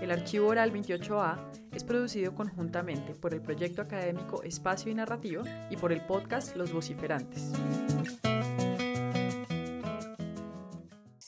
El archivo oral 28A es producido conjuntamente por el proyecto académico Espacio y Narrativa y por el podcast Los Vociferantes.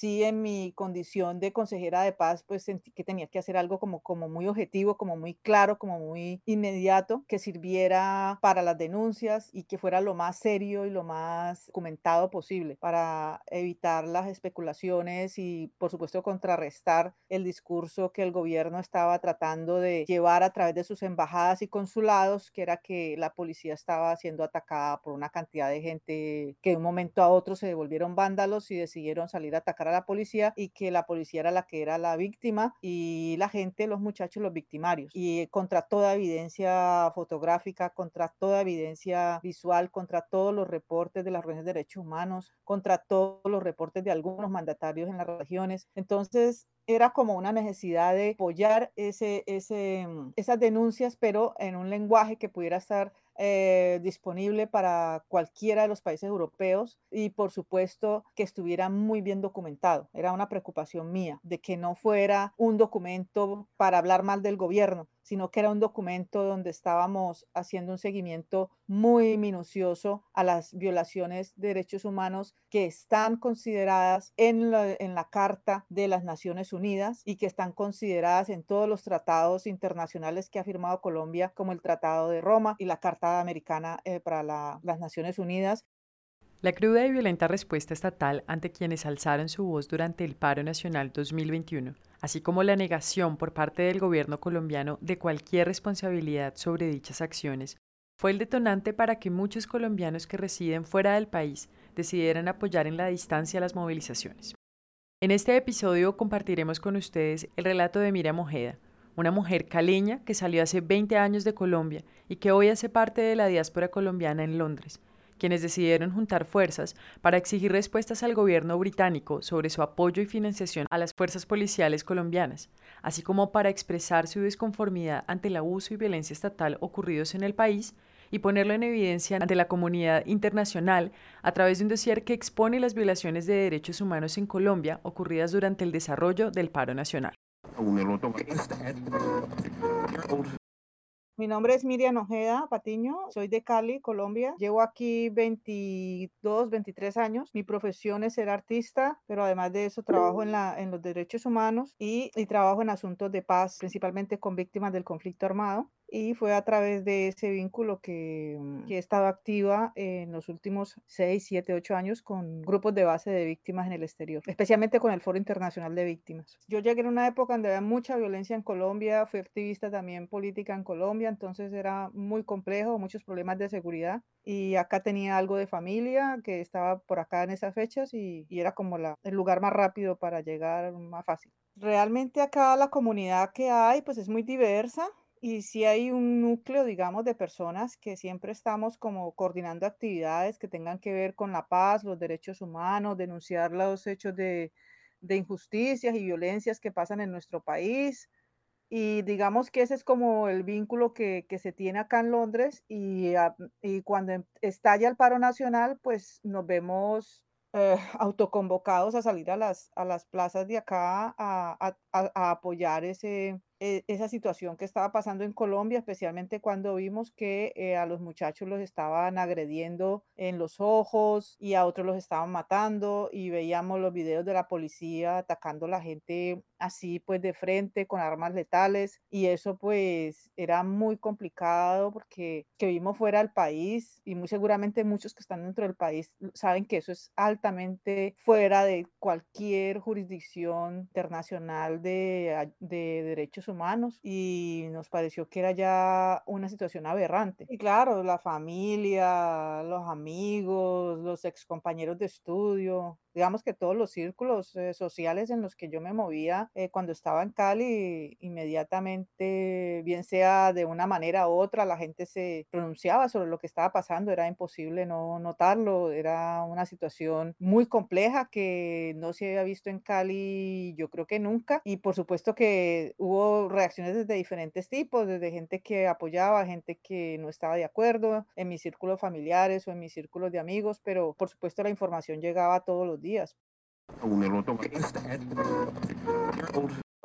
Sí en mi condición de consejera de paz, pues sentí que tenía que hacer algo como, como muy objetivo, como muy claro, como muy inmediato, que sirviera para las denuncias y que fuera lo más serio y lo más documentado posible para evitar las especulaciones y, por supuesto, contrarrestar el discurso que el gobierno estaba tratando de llevar a través de sus embajadas y consulados, que era que la policía estaba siendo atacada por una cantidad de gente que de un momento a otro se devolvieron vándalos y decidieron salir a atacar la policía y que la policía era la que era la víctima y la gente, los muchachos, los victimarios. Y contra toda evidencia fotográfica, contra toda evidencia visual, contra todos los reportes de las organizaciones de derechos humanos, contra todos los reportes de algunos mandatarios en las regiones. Entonces, era como una necesidad de apoyar ese, ese, mm, esas denuncias, pero en un lenguaje que pudiera estar eh, disponible para cualquiera de los países europeos y por supuesto que estuviera muy bien documentado. Era una preocupación mía de que no fuera un documento para hablar mal del gobierno, sino que era un documento donde estábamos haciendo un seguimiento muy minucioso a las violaciones de derechos humanos que están consideradas en la, en la Carta de las Naciones Unidas y que están consideradas en todos los tratados internacionales que ha firmado Colombia, como el Tratado de Roma y la Carta Americana eh, para las Naciones Unidas. La cruda y violenta respuesta estatal ante quienes alzaron su voz durante el paro nacional 2021, así como la negación por parte del gobierno colombiano de cualquier responsabilidad sobre dichas acciones, fue el detonante para que muchos colombianos que residen fuera del país decidieran apoyar en la distancia las movilizaciones. En este episodio compartiremos con ustedes el relato de Mira Mojeda, una mujer caleña que salió hace 20 años de Colombia y que hoy hace parte de la diáspora colombiana en Londres, quienes decidieron juntar fuerzas para exigir respuestas al gobierno británico sobre su apoyo y financiación a las fuerzas policiales colombianas, así como para expresar su desconformidad ante el abuso y violencia estatal ocurridos en el país y ponerlo en evidencia ante la comunidad internacional a través de un dossier que expone las violaciones de derechos humanos en Colombia ocurridas durante el desarrollo del paro nacional. Mi nombre es Miriam Ojeda Patiño, soy de Cali, Colombia. Llevo aquí 22, 23 años. Mi profesión es ser artista, pero además de eso trabajo en, la, en los derechos humanos y, y trabajo en asuntos de paz, principalmente con víctimas del conflicto armado y fue a través de ese vínculo que, mm, que, he estado activa en los últimos 6, 7, 8 años con grupos de base de víctimas en el exterior, especialmente con el Foro Internacional de Víctimas. Yo llegué en una época donde había mucha violencia en Colombia, fui activista también política en Colombia, entonces era muy complejo, muchos problemas de seguridad y acá tenía algo de familia que estaba por acá en esas fechas y, era como el lugar más rápido para llegar, más fácil. Realmente acá la comunidad que hay pues es muy diversa, y si hay un núcleo, digamos, de personas que siempre estamos como coordinando actividades que tengan que ver con la paz, los derechos humanos, denunciar los hechos de injusticias y violencias que pasan en nuestro país. Y digamos que ese es como el vínculo que, que se tiene acá en Londres y, y cuando em, estalla el paro nacional, pues nos vemos eh, autoconvocados a salir a las, a las plazas de acá a, a, a apoyar ese, e, esa situación que estaba pasando en Colombia, especialmente cuando vimos que eh, a los muchachos los estaban agrediendo en los ojos y a otros los estaban matando y veíamos los videos de la policía atacando a la gente así pues de frente con armas letales y eso pues era muy complicado porque que vimos fuera del país y muy seguramente muchos que están dentro del país saben que eso es altamente fuera de cualquier jurisdicción internacional de, de derechos humanos y nos pareció que era ya una situación aberrante. Y claro, la familia, los amigos, los excompañeros de estudio, digamos que todos los círculos eh, sociales en los que yo me movía eh, cuando estaba en Cali, inmediatamente, bien sea de una manera u otra, la gente se pronunciaba sobre lo que estaba pasando, era imposible no notarlo, era una situación muy compleja que no se había visto en Cali, yo creo que nunca, y por supuesto que hubo reacciones desde diferentes tipos, desde gente que apoyaba, gente que no estaba de acuerdo, en mis círculos familiares o en mis círculos de amigos, pero por supuesto la información llegaba todos los días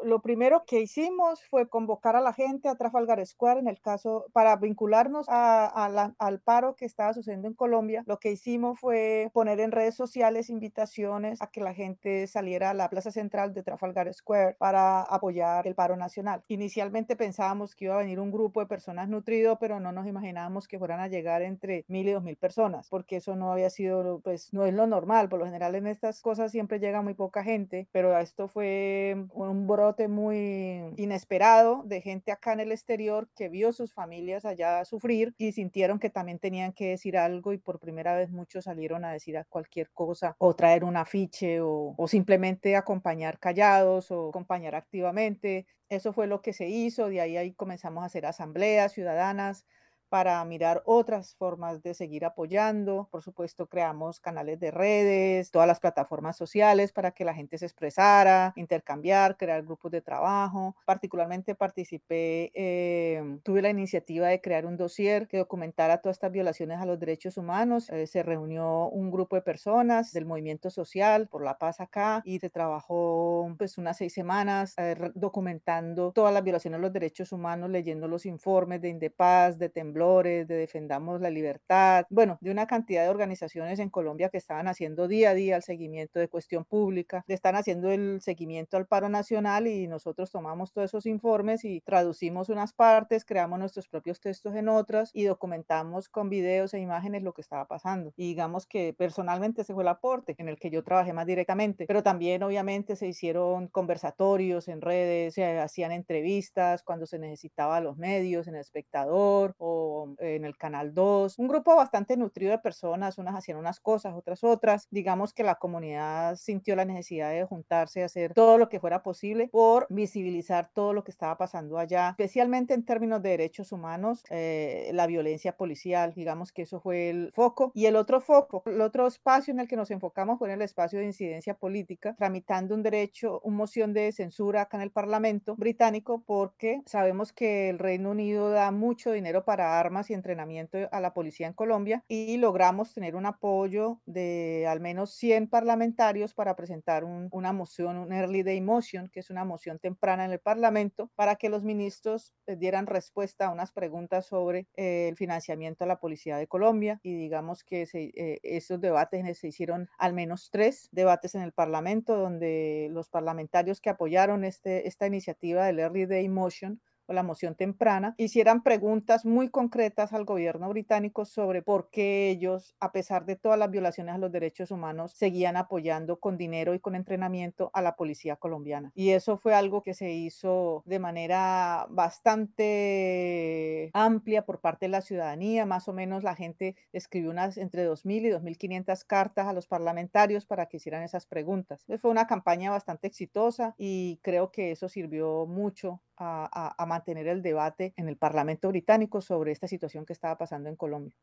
lo primero que hicimos fue convocar a la gente a Trafalgar Square en el caso para vincularnos al paro que estaba sucediendo en Colombia. Lo que hicimos fue poner en redes sociales invitaciones a que la gente saliera a la plaza central de Trafalgar Square para apoyar el paro nacional. Inicialmente pensábamos que iba a venir un grupo de personas nutrido, pero no nos imaginábamos que fueran a llegar entre mil y dos mil personas, porque eso no había sido, pues no es lo normal. Por lo general en estas cosas siempre llega muy poca gente, pero esto fue un brote muy inesperado de gente acá en el exterior que vio sus familias allá sufrir y sintieron que también tenían que decir algo y por primera vez muchos salieron a decir cualquier cosa o traer un afiche o, o simplemente acompañar callados o acompañar activamente. Eso fue lo que se hizo, de ahí, ahí comenzamos a hacer asambleas ciudadanas para mirar otras formas de seguir apoyando. Por supuesto, creamos canales de redes, todas las plataformas sociales para que la gente se expresara, intercambiar, crear grupos de trabajo. Particularmente participé, eh, tuve la iniciativa de crear un dossier que documentara todas estas violaciones a los derechos humanos. Eh, se reunió un grupo de personas del movimiento social por la paz acá y se trabajó pues unas seis semanas eh, documentando todas las violaciones a los derechos humanos, leyendo los informes de Indepaz, de Temblor de Defendamos la Libertad, bueno, de una cantidad de organizaciones en Colombia que estaban haciendo día a día el seguimiento de cuestión pública, están haciendo el seguimiento al paro nacional y nosotros tomamos todos esos informes y traducimos unas partes, creamos nuestros propios textos en otras y documentamos con videos e imágenes lo que estaba pasando. Y digamos que personalmente ese fue el aporte en el que yo trabajé más directamente, pero también obviamente se hicieron conversatorios en redes, se hacían entrevistas cuando se necesitaba a los medios, en el espectador o en el Canal 2, un grupo bastante nutrido de personas, unas hacían unas cosas, otras otras. Digamos que la comunidad sintió la necesidad de juntarse hacer todo lo que fuera posible por visibilizar todo lo que estaba pasando allá, especialmente en términos de derechos humanos, eh, la violencia policial, digamos que eso fue el foco. Y el otro foco, el otro espacio en el que nos enfocamos fue en el espacio de incidencia política, tramitando un derecho, una moción de censura acá en el Parlamento británico, porque sabemos que el Reino Unido da mucho dinero para armas y entrenamiento a la policía en Colombia y logramos tener un apoyo de al menos 100 parlamentarios para presentar una moción, un early day motion, que es una moción temprana en el Parlamento, para que los ministros eh, dieran respuesta a unas preguntas sobre eh, el financiamiento a la policía de Colombia. Y digamos que eh, esos debates se hicieron al menos tres debates en el Parlamento donde los parlamentarios que apoyaron este, esta iniciativa del early day motion o la moción temprana, hicieran preguntas muy concretas al gobierno británico sobre por qué ellos, a pesar de todas las violaciones a los derechos humanos, seguían apoyando con dinero y con entrenamiento a la policía colombiana. Y eso fue algo que se hizo de manera bastante amplia por parte de la ciudadanía. Más o menos la gente escribió unas entre 2.000 y 2.500 cartas a los parlamentarios para que hicieran esas preguntas. Entonces fue una campaña bastante exitosa y creo que eso sirvió mucho a, mantener el debate en el Parlamento británico sobre esta situación que estaba pasando en Colombia.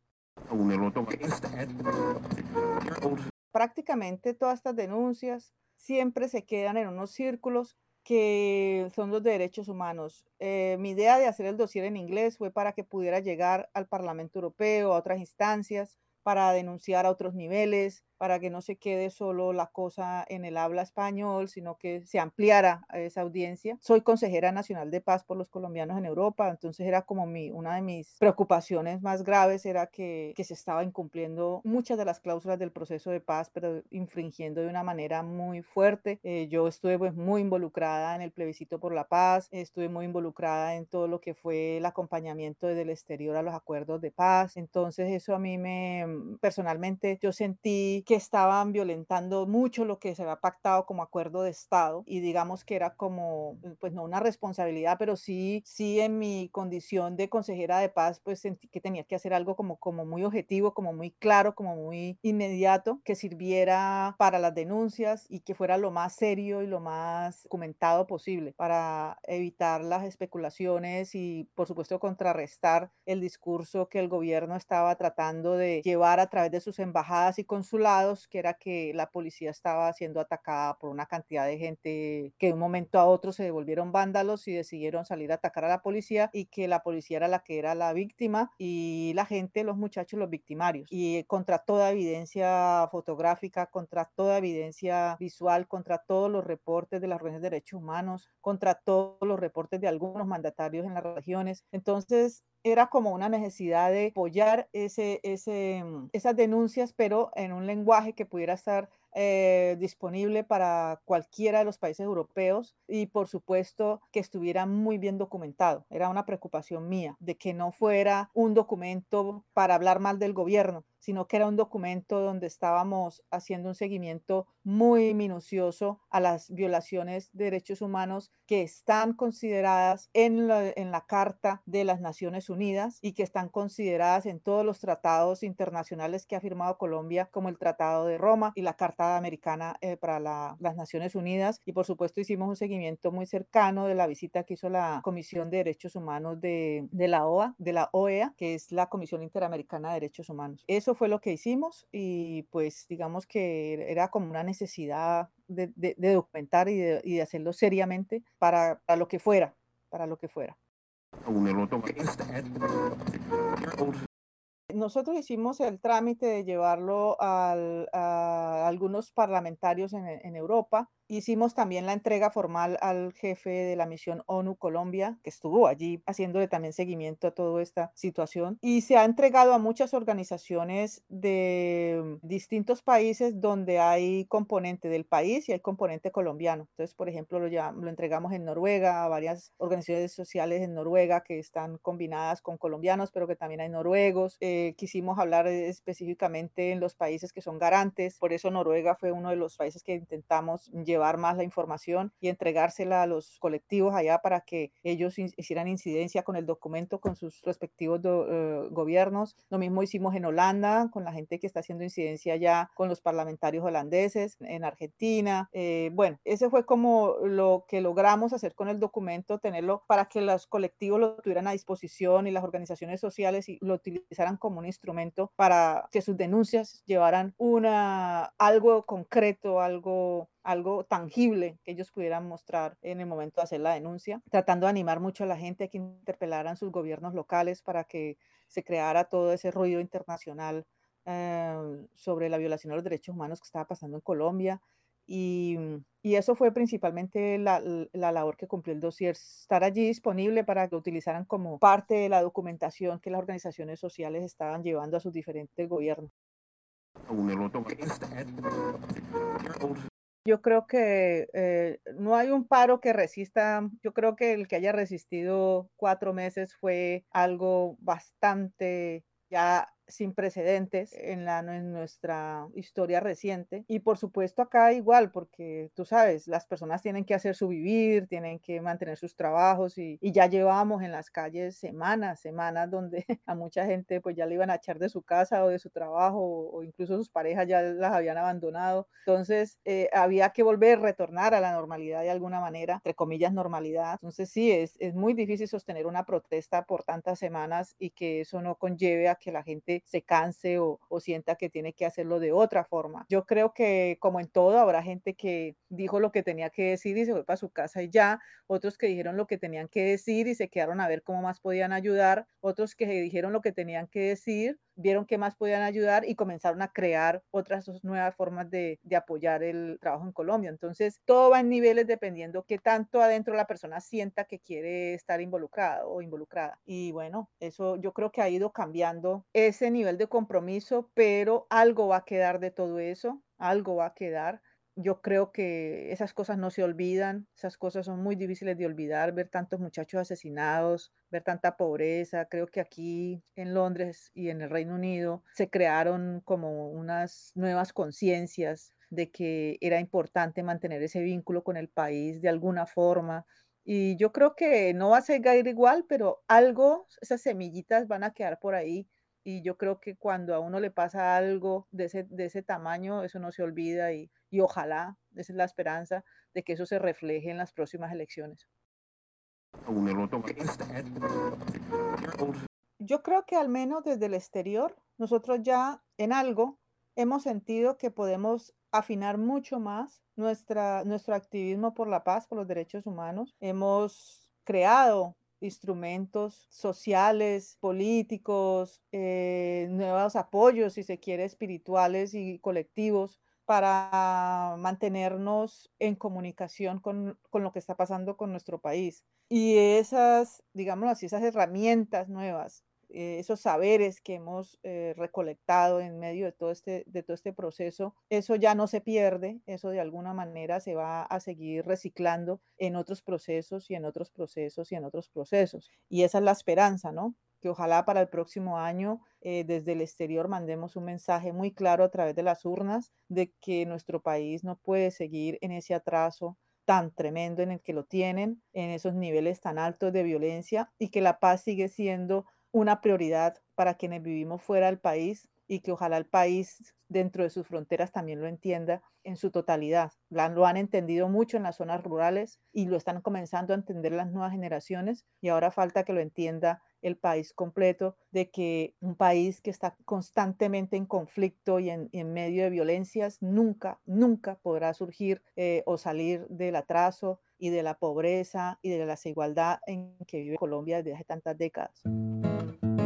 Prácticamente todas estas denuncias siempre se quedan en unos círculos que son los derechos humanos. Eh, mi idea de hacer el dossier en inglés fue para que pudiera llegar al Parlamento Europeo, a otras instancias, para denunciar a otros niveles, para que no se quede solo la cosa en el habla español, sino que se ampliara esa audiencia. Soy consejera nacional de paz por los colombianos en Europa, entonces era como mi, una de mis preocupaciones más graves era que, que se estaba incumpliendo muchas de las cláusulas del proceso de paz, pero infringiendo de una manera muy fuerte. Eh, yo estuve pues, muy involucrada en el plebiscito por la paz, estuve muy involucrada en todo lo que fue el acompañamiento desde el exterior a los acuerdos de paz, entonces eso a mí me, personalmente, yo sentí que que estaban violentando mucho lo que se había pactado como acuerdo de Estado y digamos que era como, pues no una responsabilidad, pero sí, sí en mi condición de consejera de paz, pues sentí que tenía que hacer algo como, como muy objetivo, como muy claro, como muy inmediato, que sirviera para las denuncias y que fuera lo más serio y lo más documentado posible para evitar las especulaciones y, por supuesto, contrarrestar el discurso que el gobierno estaba tratando de llevar a través de sus embajadas y consulados, que era que la policía estaba siendo atacada por una cantidad de gente que de un momento a otro se devolvieron vándalos y decidieron salir a atacar a la policía y que la policía era la que era la víctima y la gente, los muchachos, los victimarios. Y contra toda evidencia fotográfica, contra toda evidencia visual, contra todos los reportes de las organizaciones de derechos humanos, contra todos los reportes de algunos mandatarios en las regiones. Entonces, era como una necesidad de apoyar ese, ese, mm, esas denuncias, pero en un lenguaje que pudiera estar eh, disponible para cualquiera de los países europeos y por supuesto que estuviera muy bien documentado. Era una preocupación mía de que no fuera un documento para hablar mal del gobierno, sino que era un documento donde estábamos haciendo un seguimiento muy minucioso a las violaciones de derechos humanos que están consideradas en la, en la Carta de las Naciones Unidas y que están consideradas en todos los tratados internacionales que ha firmado Colombia, como el Tratado de Roma y la Carta Americana eh, para la, las Naciones Unidas. Y por supuesto hicimos un seguimiento muy cercano de la visita que hizo la Comisión de Derechos Humanos de, de la OA, de la OEA, que es la Comisión Interamericana de Derechos Humanos. Eso fue lo que hicimos y pues digamos que era como una necesidad de, de, documentar y de, y de, hacerlo seriamente para, para lo que fuera, para lo que fuera. Nosotros hicimos el trámite de llevarlo al, a algunos parlamentarios en, en Europa Hicimos también la entrega formal al jefe de la misión ONU Colombia, que estuvo allí haciéndole también seguimiento a toda esta situación. Y se ha entregado a muchas organizaciones de distintos países donde hay componente del país y hay componente colombiano. Entonces, por ejemplo, lo, ya, lo entregamos en Noruega a varias organizaciones sociales en Noruega que están combinadas con colombianos, pero que también hay noruegos. Eh, quisimos hablar específicamente en los países que son garantes. Por eso Noruega fue uno de los países que intentamos llevar más la información y entregársela a los colectivos allá para que ellos hicieran incidencia con el documento, con sus respectivos eh, gobiernos. Lo mismo hicimos en Holanda, con la gente que está haciendo incidencia ya con los parlamentarios holandeses, en Argentina. Eh, bueno, ese fue como lo que logramos hacer con el documento, tenerlo para que los colectivos lo tuvieran a disposición y las organizaciones sociales y lo utilizaran como un instrumento para que sus denuncias llevaran una, algo concreto, algo algo tangible que ellos pudieran mostrar en el momento de hacer la denuncia, tratando de animar mucho a la gente a que interpelaran sus gobiernos locales para que se creara todo ese ruido internacional eh, sobre la violación de los derechos humanos que estaba pasando en Colombia. Y, y eso fue principalmente la, la, labor que cumplió el dossier, estar allí disponible para que lo utilizaran como parte de la documentación que las organizaciones sociales estaban llevando a sus diferentes gobiernos. Yo creo que eh, no hay un paro que resista. Yo creo que el que haya resistido cuatro meses fue algo bastante ya sin precedentes en, la, en nuestra historia reciente. Y por supuesto acá igual, porque tú sabes, las personas tienen que hacer su vivir, tienen que mantener sus trabajos y, y ya llevamos en las calles semanas, semanas donde a mucha gente pues ya le iban a echar de su casa o de su trabajo o, incluso sus parejas ya las habían abandonado. Entonces eh, había que volver, retornar a la normalidad de alguna manera, entre comillas normalidad. Entonces sí, es, es muy difícil sostener una protesta por tantas semanas y que eso no conlleve a que la gente se canse o, sienta que tiene que hacerlo de otra forma. Yo creo que como en todo habrá gente que dijo lo que tenía que decir y se fue para su casa y ya, otros que dijeron lo que tenían que decir y se quedaron a ver cómo más podían ayudar, otros que dijeron lo que tenían que decir vieron qué más podían ayudar y comenzaron a crear otras nuevas formas de, de, apoyar el trabajo en Colombia. Entonces, todo va en niveles dependiendo qué tanto adentro la persona sienta que quiere estar involucrada o involucrada. Y bueno, eso yo creo que ha ido cambiando ese nivel de compromiso, pero algo va a quedar de todo eso, algo va a quedar yo creo que esas cosas no se olvidan, esas cosas son muy difíciles de olvidar, ver tantos muchachos asesinados, ver tanta pobreza. Creo que aquí en Londres y en el Reino Unido se crearon como unas nuevas conciencias de que era importante mantener ese vínculo con el país de alguna forma. Y yo creo que no va a seguir igual, pero algo, esas semillitas van a quedar por ahí y yo creo que cuando a uno le pasa algo de ese, de ese tamaño, eso no se olvida y, y ojalá, esa es la esperanza, de que eso se refleje en las próximas elecciones. Yo creo que al menos desde el exterior, nosotros ya en algo hemos sentido que podemos afinar mucho más nuestra, nuestro activismo por la paz, por los derechos humanos. Hemos creado instrumentos sociales, políticos, eh, nuevos apoyos, si se quiere, espirituales y colectivos para mantenernos en comunicación con, con, lo que está pasando con nuestro país. Y esas, digamos así, esas herramientas nuevas eh, esos saberes que hemos eh, recolectado en medio de todo, este, de todo este proceso, eso ya no se pierde, eso de alguna manera se va a seguir reciclando en otros procesos y en otros procesos y en otros procesos. Y esa es la esperanza, ¿no? Que ojalá para el próximo año eh, desde el exterior mandemos un mensaje muy claro a través de las urnas de que nuestro país no puede seguir en ese atraso tan tremendo en el que lo tienen, en esos niveles tan altos de violencia y que la paz sigue siendo una prioridad para quienes vivimos fuera del país y que ojalá el país dentro de sus fronteras también lo entienda en su totalidad. Lo han entendido mucho en las zonas rurales y lo están comenzando a entender las nuevas generaciones y ahora falta que lo entienda el país completo, de que un país que está constantemente en conflicto y en, medio de violencias nunca, nunca podrá surgir eh, o salir del atraso y de la pobreza y de la desigualdad en que vive Colombia desde hace tantas décadas.